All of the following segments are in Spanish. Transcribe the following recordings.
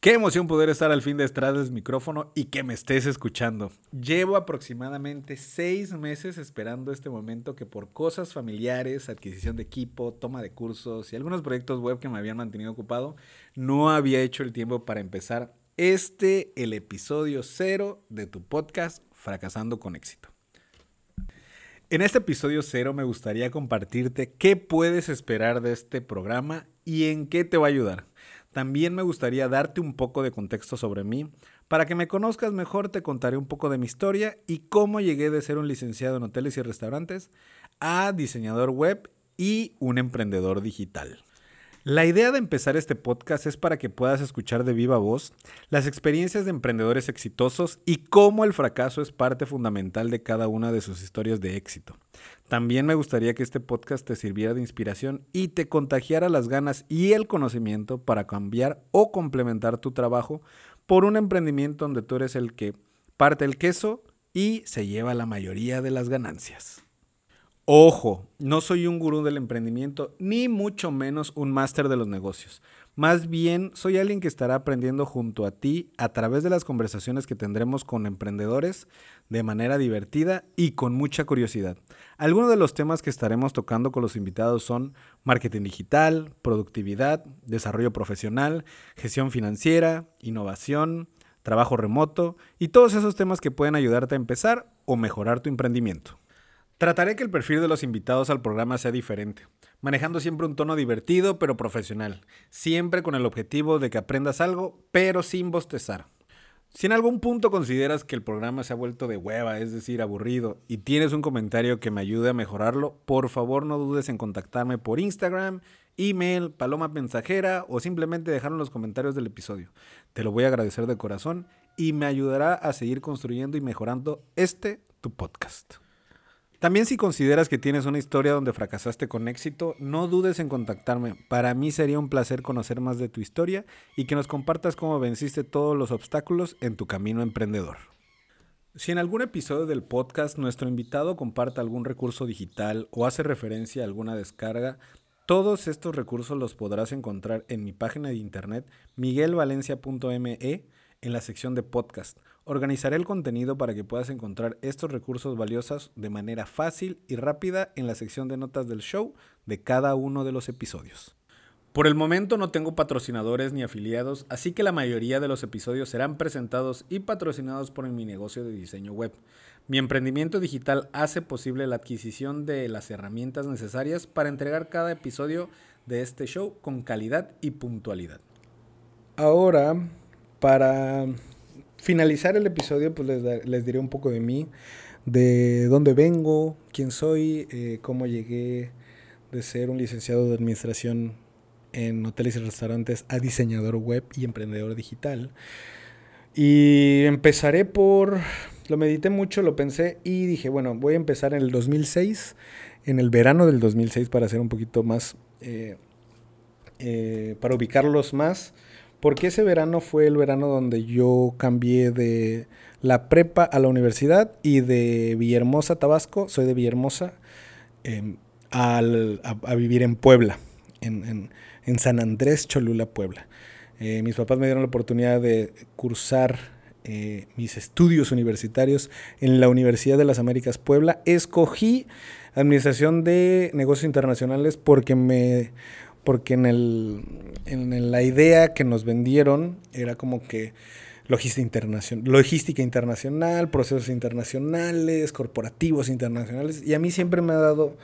Qué emoción poder estar al fin de detrás del micrófono y que me estés escuchando. Llevo aproximadamente seis meses esperando este momento que por cosas familiares, adquisición de equipo, toma de cursos y algunos proyectos web que me habían mantenido ocupado, no había hecho el tiempo para empezar este, el episodio cero de tu podcast Fracasando con éxito. En este episodio cero me gustaría compartirte qué puedes esperar de este programa y en qué te va a ayudar. También me gustaría darte un poco de contexto sobre mí. Para que me conozcas mejor te contaré un poco de mi historia y cómo llegué de ser un licenciado en hoteles y restaurantes a diseñador web y un emprendedor digital. La idea de empezar este podcast es para que puedas escuchar de viva voz las experiencias de emprendedores exitosos y cómo el fracaso es parte fundamental de cada una de sus historias de éxito. También me gustaría que este podcast te sirviera de inspiración y te contagiara las ganas y el conocimiento para cambiar o complementar tu trabajo por un emprendimiento donde tú eres el que parte el queso y se lleva la mayoría de las ganancias. Ojo, no soy un gurú del emprendimiento, ni mucho menos un máster de los negocios. Más bien, soy alguien que estará aprendiendo junto a ti a través de las conversaciones que tendremos con emprendedores de manera divertida y con mucha curiosidad. Algunos de los temas que estaremos tocando con los invitados son marketing digital, productividad, desarrollo profesional, gestión financiera, innovación, trabajo remoto y todos esos temas que pueden ayudarte a empezar o mejorar tu emprendimiento. Trataré que el perfil de los invitados al programa sea diferente, manejando siempre un tono divertido pero profesional, siempre con el objetivo de que aprendas algo, pero sin bostezar. Si en algún punto consideras que el programa se ha vuelto de hueva, es decir, aburrido, y tienes un comentario que me ayude a mejorarlo, por favor no dudes en contactarme por Instagram, email, paloma mensajera o simplemente dejar en los comentarios del episodio. Te lo voy a agradecer de corazón y me ayudará a seguir construyendo y mejorando este tu podcast. También si consideras que tienes una historia donde fracasaste con éxito, no dudes en contactarme. Para mí sería un placer conocer más de tu historia y que nos compartas cómo venciste todos los obstáculos en tu camino emprendedor. Si en algún episodio del podcast nuestro invitado comparta algún recurso digital o hace referencia a alguna descarga, todos estos recursos los podrás encontrar en mi página de internet miguelvalencia.me en la sección de podcast. Organizaré el contenido para que puedas encontrar estos recursos valiosos de manera fácil y rápida en la sección de notas del show de cada uno de los episodios. Por el momento no tengo patrocinadores ni afiliados, así que la mayoría de los episodios serán presentados y patrocinados por mi negocio de diseño web. Mi emprendimiento digital hace posible la adquisición de las herramientas necesarias para entregar cada episodio de este show con calidad y puntualidad. Ahora para finalizar el episodio, pues les, diré un poco de mí, de dónde vengo, quién soy, eh, cómo llegué de ser un licenciado de administración en hoteles y restaurantes a diseñador web y emprendedor digital. Y empezaré por, lo medité mucho, lo pensé y dije, bueno, voy a empezar en el 2006, en el verano del 2006 para hacer un poquito más, eh, eh, para ubicarlos más. Porque ese verano fue el verano donde yo cambié de la prepa a la universidad y de Villahermosa, Tabasco, soy de Villahermosa, em, a, vivir en Puebla, en, San Andrés, Cholula, Puebla. Eh, mis papás me dieron la oportunidad de cursar eh, mis estudios universitarios en la Universidad de las Américas Puebla. Escogí Administración de Negocios Internacionales porque me porque en, el, en la idea que nos vendieron era como que logística, internacional, logística internacional, procesos internacionales, corporativos internacionales, y a mí siempre me ha dado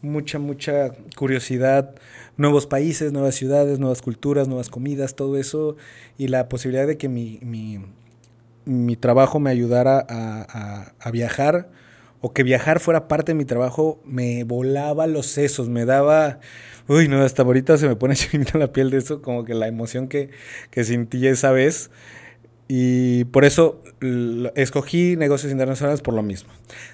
mucha, mucha curiosidad, nuevos países, nuevas ciudades, nuevas culturas, nuevas comidas, todo eso, y la posibilidad de que mi, mi, mi trabajo me ayudara a, a, a viajar o que viajar fuera parte de mi trabajo, me volaba los sesos, me daba, uy, no, hasta ahorita se me pone chinita la piel de eso, como que la emoción que, que sentí esa vez. Y por eso escogí negocios internacionales por lo mismo.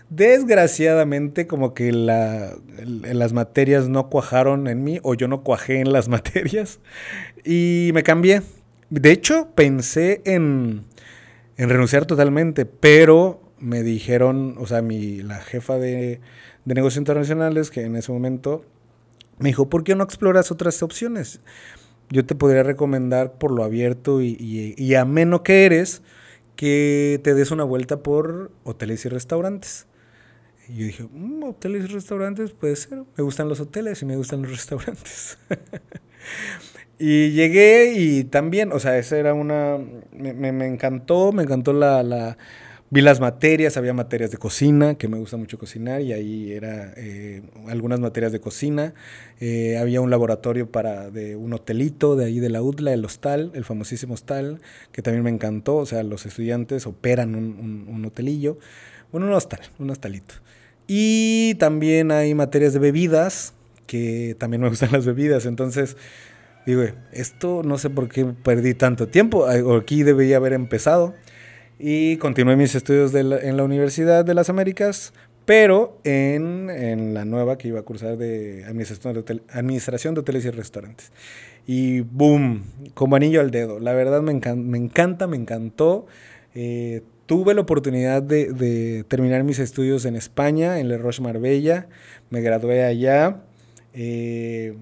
Desgraciadamente, como que la, las materias no cuajaron en mí, o yo no cuajé en las materias, y me cambié. De hecho, pensé en, en renunciar totalmente, pero me dijeron, o sea, mi, la jefa de, de negocios internacionales, que en ese momento me dijo, ¿por qué no exploras otras opciones? yo te podría recomendar por lo abierto y, y, y ameno que eres, que te des una vuelta por hoteles y restaurantes. Y yo dije, mm, hoteles y restaurantes puede ser. Me gustan los hoteles y me gustan los restaurantes. y llegué y también, o sea, esa era una... Me, me, encantó, me encantó la, la, Vi las materias, había materias de cocina, que me gusta mucho cocinar, y ahí era eh, algunas materias de cocina. Eh, había un laboratorio para de un hotelito de ahí de la UDLA, el hostal, el famosísimo hostal, que también me encantó. O sea, los estudiantes operan un, un, un hotelillo, bueno, un hostal, un hostalito. Y también hay materias de bebidas, que también me gustan las bebidas. Entonces, digo, esto no sé por qué perdí tanto tiempo. Aquí debería haber empezado. Y continué mis estudios de en la Universidad de las Américas, pero en, en, la nueva que iba a cursar de administración de, hotel, administración de hoteles y restaurantes. Y boom, como anillo al dedo. La verdad me, encan me encanta, me encantó. Eh, tuve la oportunidad de, de, terminar mis estudios en España, en Le Roche Marbella. Me gradué allá. Eh,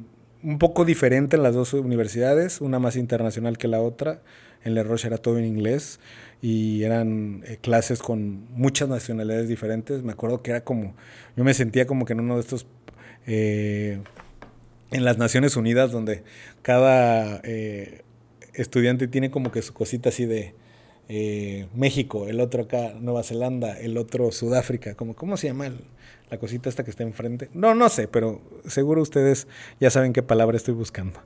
un poco diferente en las dos universidades, una más internacional que la otra. En Le Roche era todo en inglés y eran eh, clases con muchas nacionalidades diferentes. Me acuerdo que era como, yo me sentía como que en uno de estos, eh, en las Naciones Unidas, donde cada eh, estudiante tiene como que su cosita así de eh, México, el otro acá Nueva Zelanda, el otro Sudáfrica, como, ¿cómo se llama el, la cosita esta que está enfrente? No, no sé, pero seguro ustedes ya saben qué palabra estoy buscando.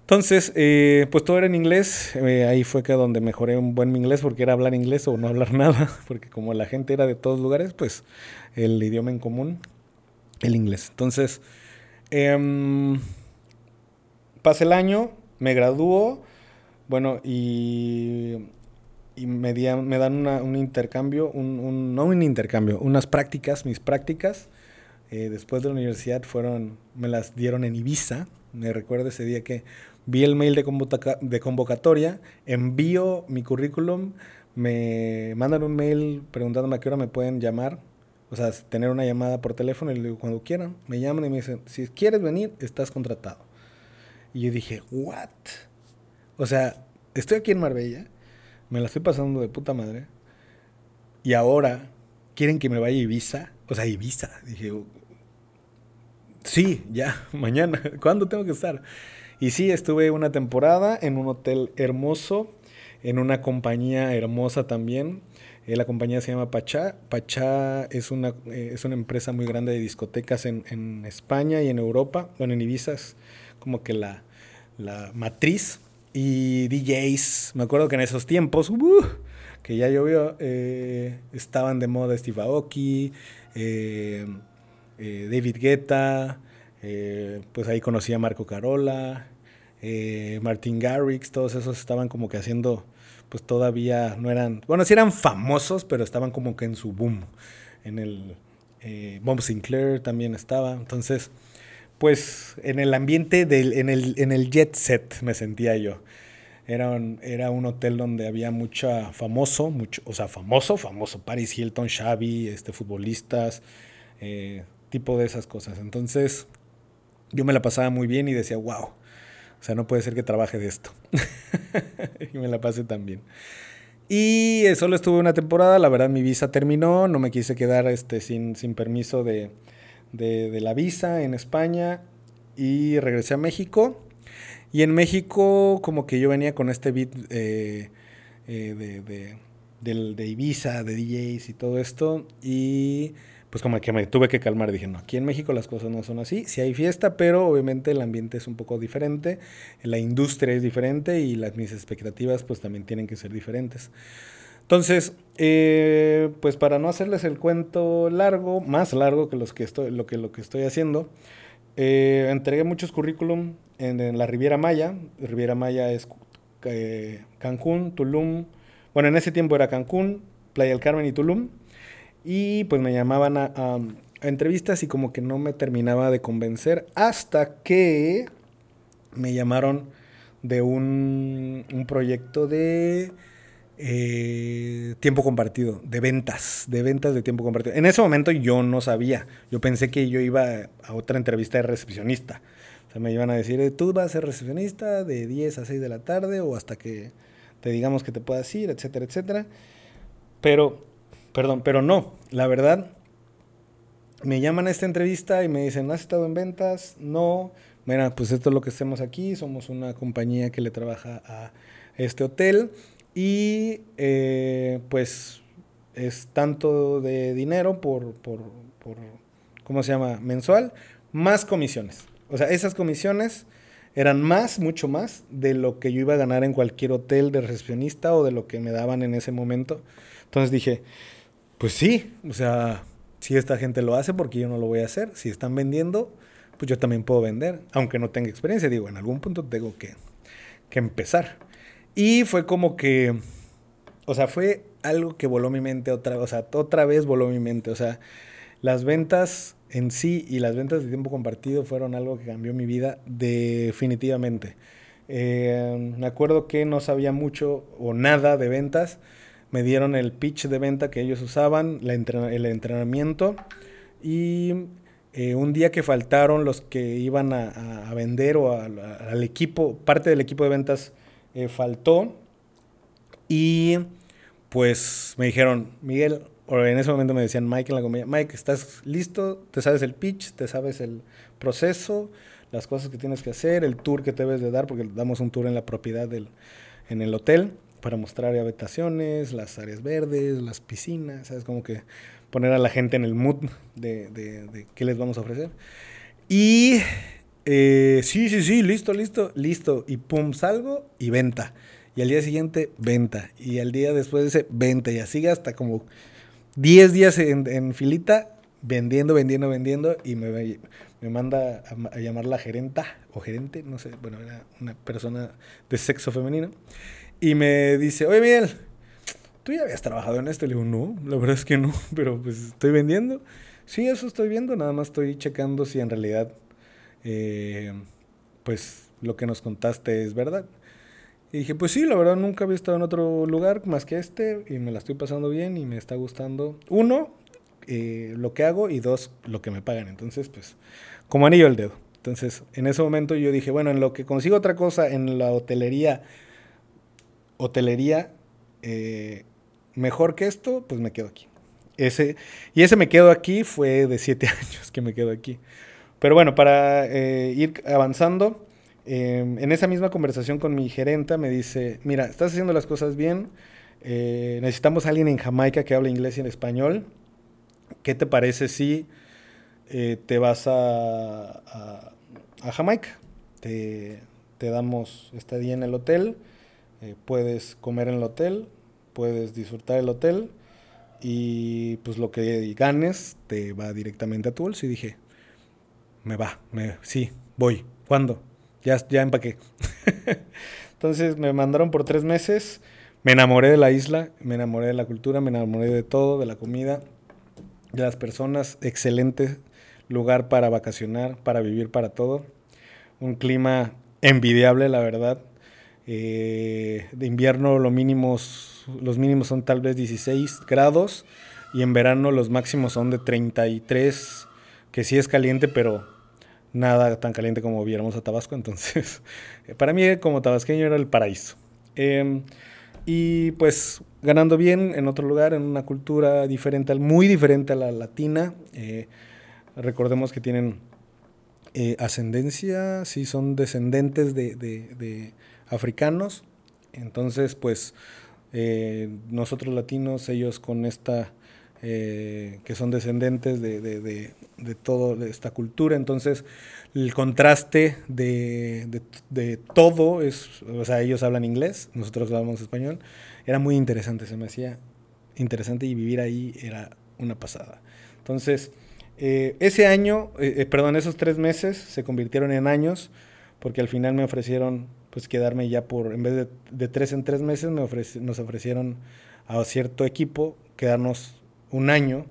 Entonces, eh, pues todo era en inglés. Eh, ahí fue que donde mejoré un buen inglés porque era hablar inglés o no hablar nada. Porque como la gente era de todos lugares, pues el idioma en común, el inglés. Entonces, eh, pasa el año, me graduó, bueno, y, y me, di, me, dan una, un intercambio, un, un, no un intercambio, unas prácticas, mis prácticas. Eh, después de la universidad fueron, me las dieron en Ibiza. Me recuerdo ese día que vi el mail de, de convocatoria, envío mi currículum, me mandan un mail preguntándome a qué hora me pueden llamar, o sea, tener una llamada por teléfono y le digo, cuando quieran, me llaman y me dicen, si quieres venir, estás contratado. Y yo dije, ¿what? O sea, estoy aquí en Marbella, me la estoy pasando de puta madre, y ahora quieren que me vaya a Ibiza, o sea, Ibiza. Dije, sí, ya, mañana, ¿cuándo tengo que estar? Y sí, estuve una temporada en un hotel hermoso, en una compañía hermosa también. Eh, la compañía se llama Pachá. Pachá es una, eh, es una empresa muy grande de discotecas en, en, España y en Europa. Bueno, en Ibiza es como que la, la matriz. Y DJs, me acuerdo que en esos tiempos, uh, que ya llovió, eh, estaban de moda Steve Aoki, eh, eh, David Guetta, pues ahí conocí a Marco Carola, Martin Garrix, todos esos estaban como que haciendo, pues todavía no eran, bueno, sí eran famosos, pero estaban como que en su boom. En el Bob Sinclair también estaba. Entonces, pues en el ambiente, del, en, el, en el jet set me sentía yo. Era un, era un hotel donde había mucha famoso, mucho, o sea, famoso, famoso, Paris Hilton, Xavi, este, futbolistas, eh, tipo de esas cosas. Entonces, yo me la pasaba muy bien y decía, wow, o sea, no puede ser que trabaje de esto. y me la pase también. Y solo estuve una temporada, la verdad mi visa terminó, no me quise quedar este, sin, sin permiso de, de, de, la visa en España y regresé a México. Y en México como que yo venía con este beat eh, eh, de, de, de, de Ibiza, de DJs y todo esto. Y pues como que me tuve que calmar. Dije, no, aquí en México las cosas no son así. Sí hay fiesta, pero obviamente el ambiente es un poco diferente, la industria es diferente y las, mis expectativas pues también tienen que ser diferentes. Entonces, eh, pues para no hacerles el cuento largo, más largo que, los que estoy, lo, que, lo que estoy haciendo, eh, entregué muchos currículum en, la Riviera Maya. Riviera Maya es eh, Cancún, Tulum. Bueno, en ese tiempo era Cancún, Playa del Carmen y Tulum. Y pues me llamaban a, a, a, entrevistas y como que no me terminaba de convencer hasta que me llamaron de un, un proyecto de eh, tiempo compartido, de ventas, de ventas de tiempo compartido. En ese momento yo no sabía, yo pensé que yo iba a otra entrevista de recepcionista. O sea, me iban a decir, eh, tú vas a ser recepcionista de 10 a 6 de la tarde o hasta que te digamos que te puedas ir, etcétera, etcétera. Pero, perdón, pero no, la verdad, me llaman a esta entrevista y me dicen, ¿has estado en ventas? No. Mira, pues esto es lo que hacemos aquí, somos una compañía que le trabaja a este hotel y eh, pues es tanto de dinero por, por, por, ¿cómo se llama? Mensual, más comisiones. O sea, esas comisiones eran más, mucho más de lo que yo iba a ganar en cualquier hotel de recepcionista o de lo que me daban en ese momento. Entonces dije, pues sí, o sea, si esta gente lo hace, porque yo no lo voy a hacer? Si están vendiendo, pues yo también puedo vender, aunque no tenga experiencia. Digo, en algún punto tengo que, que empezar. Y fue como que, o sea, fue algo que voló mi mente otra o sea, otra vez voló mi mente. O sea, las ventas en sí y las ventas de tiempo compartido fueron algo que cambió mi vida definitivamente. Eh, me acuerdo que no sabía mucho o nada de ventas. Me dieron el pitch de venta que ellos usaban, el entrenamiento y eh, un día que faltaron los que iban a, vender o al equipo, parte del equipo de ventas eh, faltó y pues me dijeron, Miguel, o en ese momento me decían Mike en la comida, Mike, ¿estás listo? ¿Te sabes el pitch? ¿Te sabes el proceso? Las cosas que tienes que hacer, el tour que te debes de dar, porque damos un tour en la propiedad del, en el hotel para mostrar habitaciones, las áreas verdes, las piscinas, ¿sabes? Como que poner a la gente en el mood de, de, de qué les vamos a ofrecer. Y eh, sí, sí, sí, listo, listo, listo. Y pum, salgo y venta. Y al día siguiente, venta. Y al día después de ese, venta. Y así hasta como 10 días en, filita, vendiendo, vendiendo, vendiendo. Y me, me manda a, llamar la gerenta o gerente, no sé, bueno, era una persona de sexo femenino. Y me dice, oye Miguel, ¿tú ya habías trabajado en esto? Le digo, no, la verdad es que no, pero pues estoy vendiendo. Sí, eso estoy viendo, nada más estoy checando si en realidad, eh, pues lo que nos contaste es verdad. Y dije, pues sí, la verdad nunca había estado en otro lugar más que este y me la estoy pasando bien y me está gustando. Uno, eh, lo que hago y dos, lo que me pagan. Entonces, pues, como anillo al dedo. Entonces, en ese momento yo dije, bueno, en lo que consigo otra cosa, en la hotelería, hotelería, eh, mejor que esto, pues me quedo aquí. Ese, y ese me quedo aquí fue de siete años que me quedo aquí. Pero bueno, para eh, ir avanzando, Em, en esa misma conversación con mi gerenta me dice, mira, estás haciendo las cosas bien, eh, necesitamos a alguien en Jamaica que hable inglés y en español. ¿Qué te parece si eh, te vas a, a, Jamaica? Te, te, damos estadía en el hotel, puedes comer en el hotel, puedes disfrutar el hotel y pues lo que ganes te va directamente a tu bolso. Y dije, me va, me, sí, voy. ¿Cuándo? ya, ya empaqué. Entonces me mandaron por tres meses, me enamoré de la isla, me enamoré de la cultura, me enamoré de todo, de la comida, de las personas, excelente lugar para vacacionar, para vivir, para todo. Un clima envidiable, la verdad. Eh, de invierno los mínimos son tal vez 16 grados y en verano los máximos son de 33, que sí es caliente, pero nada tan caliente como viéramos a Tabasco. Entonces, para mí como tabasqueño era el paraíso. Em, y pues ganando bien en otro lugar, en una cultura diferente, muy diferente a la latina. Eh, recordemos que tienen eh, ascendencia, sí son descendentes de, de, africanos. Entonces, pues eh, nosotros latinos, ellos con esta eh, que son descendentes de, de, de, de toda esta cultura. Entonces, el contraste de, todo es, o sea, ellos hablan inglés, nosotros hablamos español, era muy interesante, se me hacía interesante y vivir ahí era una pasada. Entonces, eh, ese año, eh, perdón, esos tres meses se convirtieron en años, porque al final me ofrecieron pues quedarme ya por, en vez de, tres en tres meses, me nos ofrecieron a cierto equipo quedarnos un año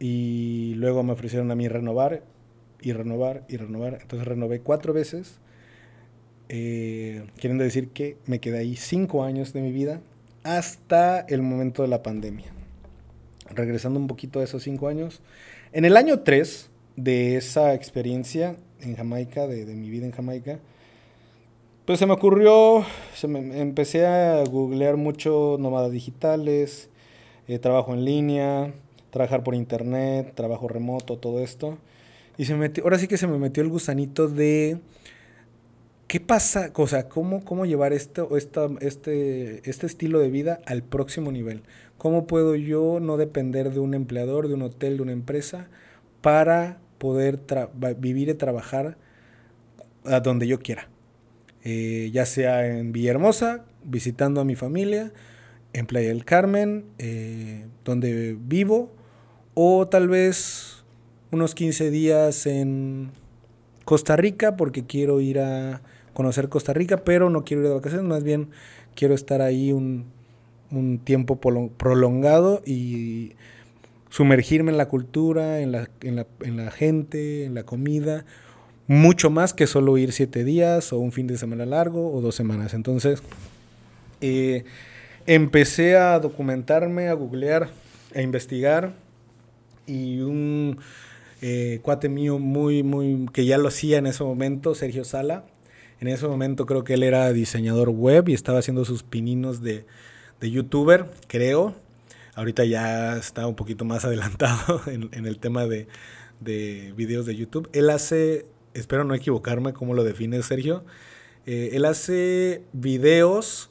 y luego me ofrecieron a mí renovar y renovar y renovar. Entonces renové cuatro veces, eh, queriendo decir que me quedé ahí cinco años de mi vida hasta el momento de la pandemia. Regresando un poquito a esos cinco años, en el año tres de esa experiencia en Jamaica, de, de mi vida en Jamaica, pues se me ocurrió, se me, empecé a googlear mucho nómadas digitales, eh, trabajo en línea, trabajar por internet, trabajo remoto, todo esto. Y se me metió, ahora sí que se me metió el gusanito de qué pasa, o sea, cómo, cómo llevar esta, este, este estilo de vida al próximo nivel. ¿Cómo puedo yo no depender de un empleador, de un hotel, de una empresa, para poder vivir y trabajar a donde yo quiera? Eh, ya sea en Villahermosa, visitando a mi familia, en Playa del Carmen, eh, donde vivo, o tal vez unos 15 días en Costa Rica, porque quiero ir a conocer Costa Rica, pero no quiero ir de vacaciones, más bien quiero estar ahí un, un tiempo prolongado y sumergirme en la cultura, en la, en la, en la gente, en la comida, mucho más que solo ir siete días o un fin de semana largo o dos semanas. Entonces, eh, empecé a documentarme, a googlear, a investigar y un eh, cuate mío muy, muy, que ya lo hacía en ese momento, Sergio Sala, en ese momento creo que él era diseñador web y estaba haciendo sus pininos de, de youtuber, creo. Ahorita ya está un poquito más adelantado en, en el tema de, de videos de YouTube. Él hace espero no equivocarme cómo lo define Sergio, eh, él hace videos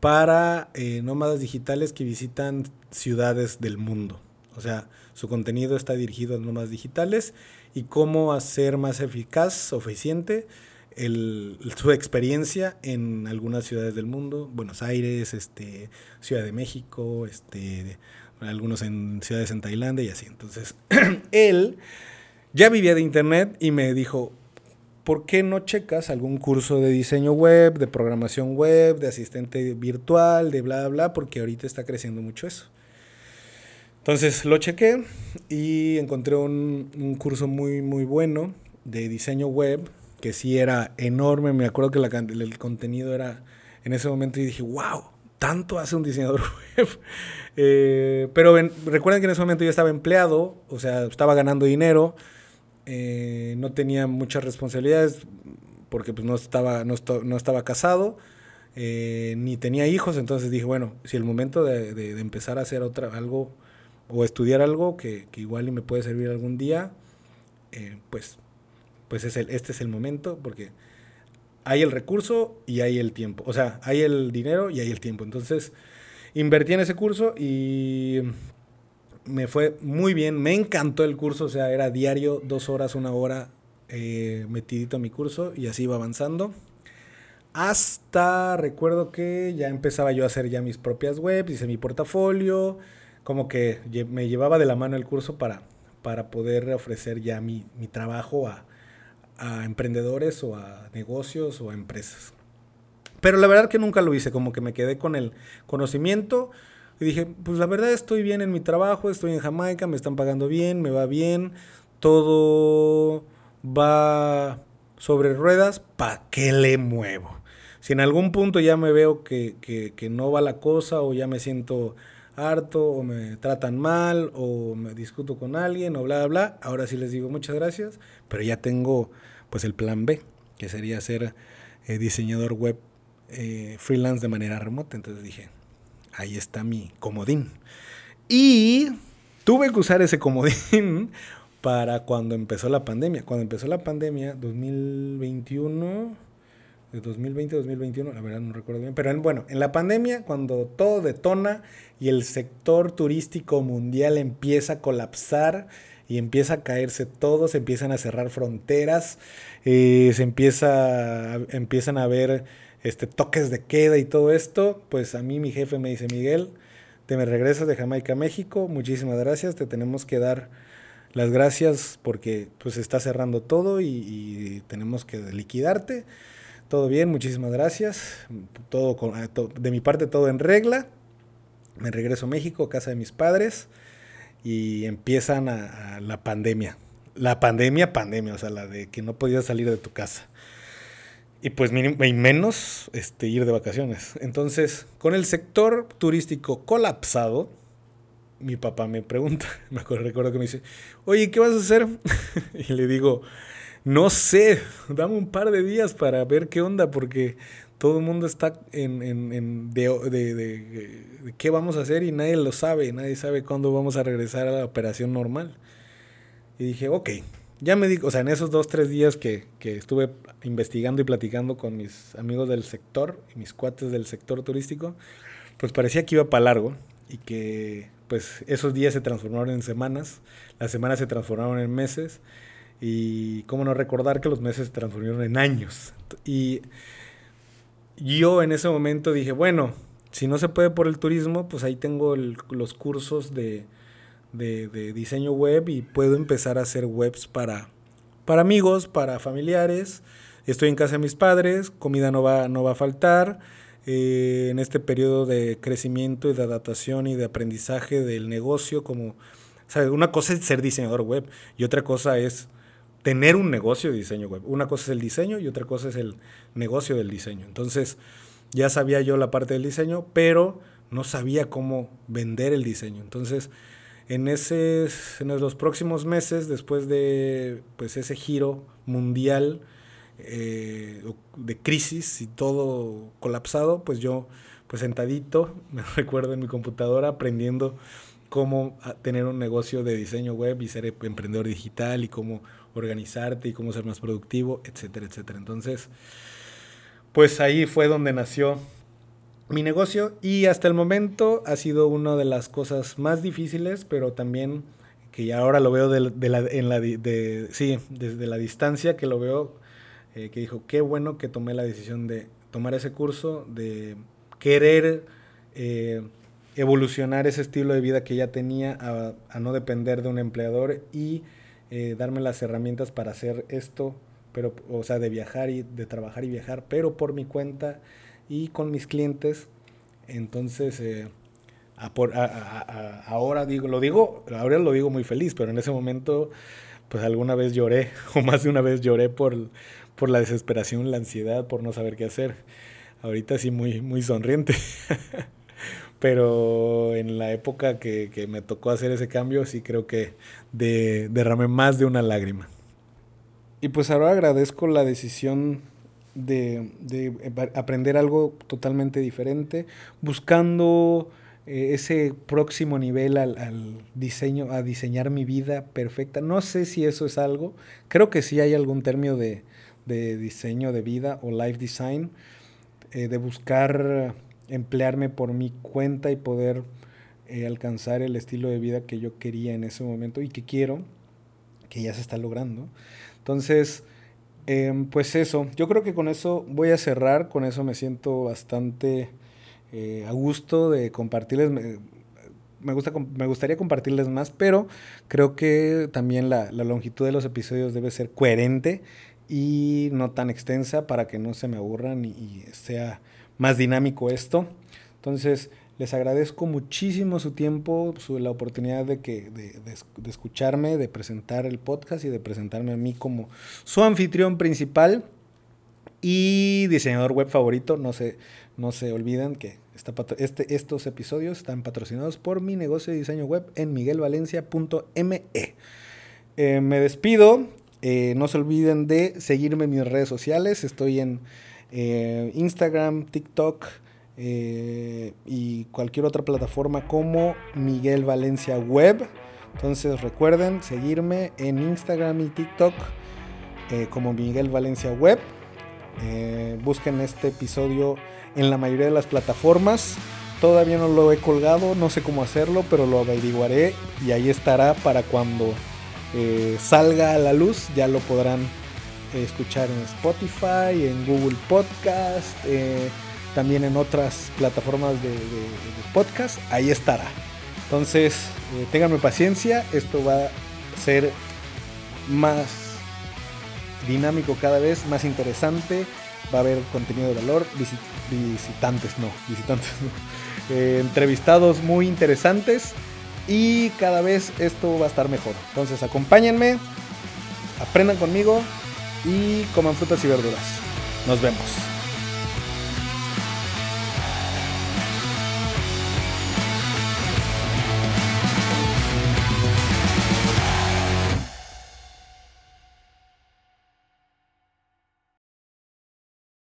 para eh, nómadas digitales que visitan ciudades del mundo. O sea, su contenido está dirigido a nómadas digitales y cómo hacer más eficaz eficiente su experiencia en algunas ciudades del mundo, Buenos Aires, este, Ciudad de México, este, algunos en ciudades en Tailandia y así. Entonces, él ya vivía de internet y me dijo, ¿por qué no checas algún curso de diseño web, de programación web, de asistente virtual, de bla, bla, porque ahorita está creciendo mucho eso? Entonces lo chequé y encontré un, curso muy, muy bueno de diseño web, que sí era enorme, me acuerdo que el contenido era en ese momento y dije, wow, tanto hace un diseñador web. Eh, pero recuerden que en ese momento yo estaba empleado, o sea, estaba ganando dinero eh, no tenía muchas responsabilidades porque pues, no, estaba, no, estaba casado, eh, ni tenía hijos, entonces dije, bueno, si el momento de, empezar a hacer otra, algo o estudiar algo que, igual y me puede servir algún día, eh, pues, pues es el, este es el momento porque hay el recurso y hay el tiempo, o sea, hay el dinero y hay el tiempo, entonces invertí en ese curso y me fue muy bien, me encantó el curso, o sea, era diario, dos horas, una hora eh, metidito a mi curso y así iba avanzando. Hasta recuerdo que ya empezaba yo a hacer ya mis propias webs, hice mi portafolio, como que me llevaba de la mano el curso para, para poder ofrecer ya mi, mi trabajo a, a emprendedores o a negocios o a empresas. Pero la verdad que nunca lo hice, como que me quedé con el conocimiento, y dije, pues la verdad estoy bien en mi trabajo, estoy en Jamaica, me están pagando bien, me va bien, todo va sobre ruedas, ¿para qué le muevo? Si en algún punto ya me veo que, que, no va la cosa o ya me siento harto o me tratan mal o me discuto con alguien o bla, bla, bla, ahora sí les digo muchas gracias, pero ya tengo pues el plan B, que sería ser eh, diseñador web eh, freelance de manera remota. Entonces dije, ahí está mi comodín. Y tuve que usar ese comodín para cuando empezó la pandemia. Cuando empezó la pandemia, 2021, de 2020 2021, la verdad no recuerdo bien, pero bueno, en la pandemia, cuando todo detona y el sector turístico mundial empieza a colapsar y empieza a caerse todo, se empiezan a cerrar fronteras, eh, se empieza, empiezan a ver este, toques de queda y todo esto, pues a mí mi jefe me dice, Miguel, te me regresas de Jamaica a México, muchísimas gracias, te tenemos que dar las gracias porque pues está cerrando todo y, tenemos que liquidarte. Todo bien, muchísimas gracias. Todo, eh, de mi parte todo en regla. Me regreso a México, casa de mis padres y empiezan a la pandemia. La pandemia, pandemia, o sea, la de que no podías salir de tu casa y pues y menos este, ir de vacaciones. Entonces, con el sector turístico colapsado, mi papá me pregunta, me acuerdo, recuerdo que me dice, oye, ¿qué vas a hacer? y le digo, no sé, dame un par de días para ver qué onda, porque todo el mundo está en, en, de, de, de, qué vamos a hacer y nadie lo sabe, nadie sabe cuándo vamos a regresar a la operación normal. Y dije, ok, ya me digo, o sea, en esos dos, tres días que, que estuve investigando y platicando con mis amigos del sector, mis cuates del sector turístico, pues parecía que iba para largo y que pues esos días se transformaron en semanas, las semanas se transformaron en meses y cómo no recordar que los meses se transformaron en años. Y yo en ese momento dije, bueno, si no se puede por el turismo, pues ahí tengo los cursos de, de, diseño web y puedo empezar a hacer webs para, para amigos, para familiares. Estoy en casa de mis padres, comida no va, no va a faltar. Eh, en este periodo de crecimiento y de adaptación y de aprendizaje del negocio, como, una cosa es ser diseñador web y otra cosa es tener un negocio de diseño web. Una cosa es el diseño y otra cosa es el negocio del diseño. Entonces, ya sabía yo la parte del diseño, pero no sabía cómo vender el diseño. Entonces, en, ese, en los próximos meses, después de pues, ese giro mundial eh, de crisis y todo colapsado, pues yo, pues sentadito, me recuerdo en mi computadora aprendiendo cómo tener un negocio de diseño web y ser emprendedor digital y cómo organizarte y cómo ser más productivo, etcétera, etcétera. Entonces, pues ahí fue donde nació mi negocio y hasta el momento ha sido una de las cosas más difíciles, pero también que ya ahora lo veo de, la, en la, de, sí, desde la distancia que lo veo, eh, que dijo, qué bueno que tomé la decisión de tomar ese curso, de querer eh, evolucionar ese estilo de vida que ya tenía a, a no depender de un empleador y eh, darme las herramientas para hacer esto, pero, o sea, de viajar y de trabajar y viajar, pero por mi cuenta y con mis clientes. Entonces, eh, ahora digo, lo digo, ahora lo digo muy feliz, pero en ese momento, pues alguna vez lloré, o más de una vez lloré por, por la desesperación, la ansiedad, por no saber qué hacer. Ahorita sí muy, muy sonriente. pero en la época que, que, me tocó hacer ese cambio, sí creo que de, derramé más de una lágrima. Y pues ahora agradezco la decisión de, de aprender algo totalmente diferente, buscando eh, ese próximo nivel al, al, diseño, a diseñar mi vida perfecta. No sé si eso es algo, creo que sí hay algún término de, de diseño de vida o life design, eh, de buscar emplearme por mi cuenta y poder eh, alcanzar el estilo de vida que yo quería en ese momento y que quiero, que ya se está logrando. Entonces, em, pues eso, yo creo que con eso voy a cerrar, con eso me siento bastante eh, a gusto de compartirles. Me, gusta, me gustaría compartirles más, pero creo que también la, longitud de los episodios debe ser coherente y no tan extensa para que no se me aburran y sea más dinámico esto. Entonces, les agradezco muchísimo su tiempo, su, la oportunidad de, que, de, de, escucharme, de presentar el podcast y de presentarme a mí como su anfitrión principal y diseñador web favorito. No se, no se olviden que este, estos episodios están patrocinados por mi negocio de diseño web en miguelvalencia.me. Eh, me despido. Eh, no se olviden de seguirme en mis redes sociales. Estoy en eh, Instagram, TikTok eh, y cualquier otra plataforma como Miguel Valencia Web. Entonces recuerden seguirme en Instagram y TikTok eh, como Miguel Valencia Web. busquen este episodio en la mayoría de las plataformas. Todavía no lo he colgado, no sé cómo hacerlo, pero lo averiguaré y ahí estará para cuando salga a la luz, ya lo podrán escuchar en Spotify, en Google Podcast, eh, también en otras plataformas de, podcast, ahí estará. Entonces, eh, ténganme paciencia, esto va a ser más dinámico cada vez, más interesante, va a haber contenido de valor, visitantes no, visitantes no, eh, entrevistados muy interesantes y cada vez esto va a estar mejor. Entonces, acompáñenme, aprendan conmigo y coman frutas y verduras. Nos vemos.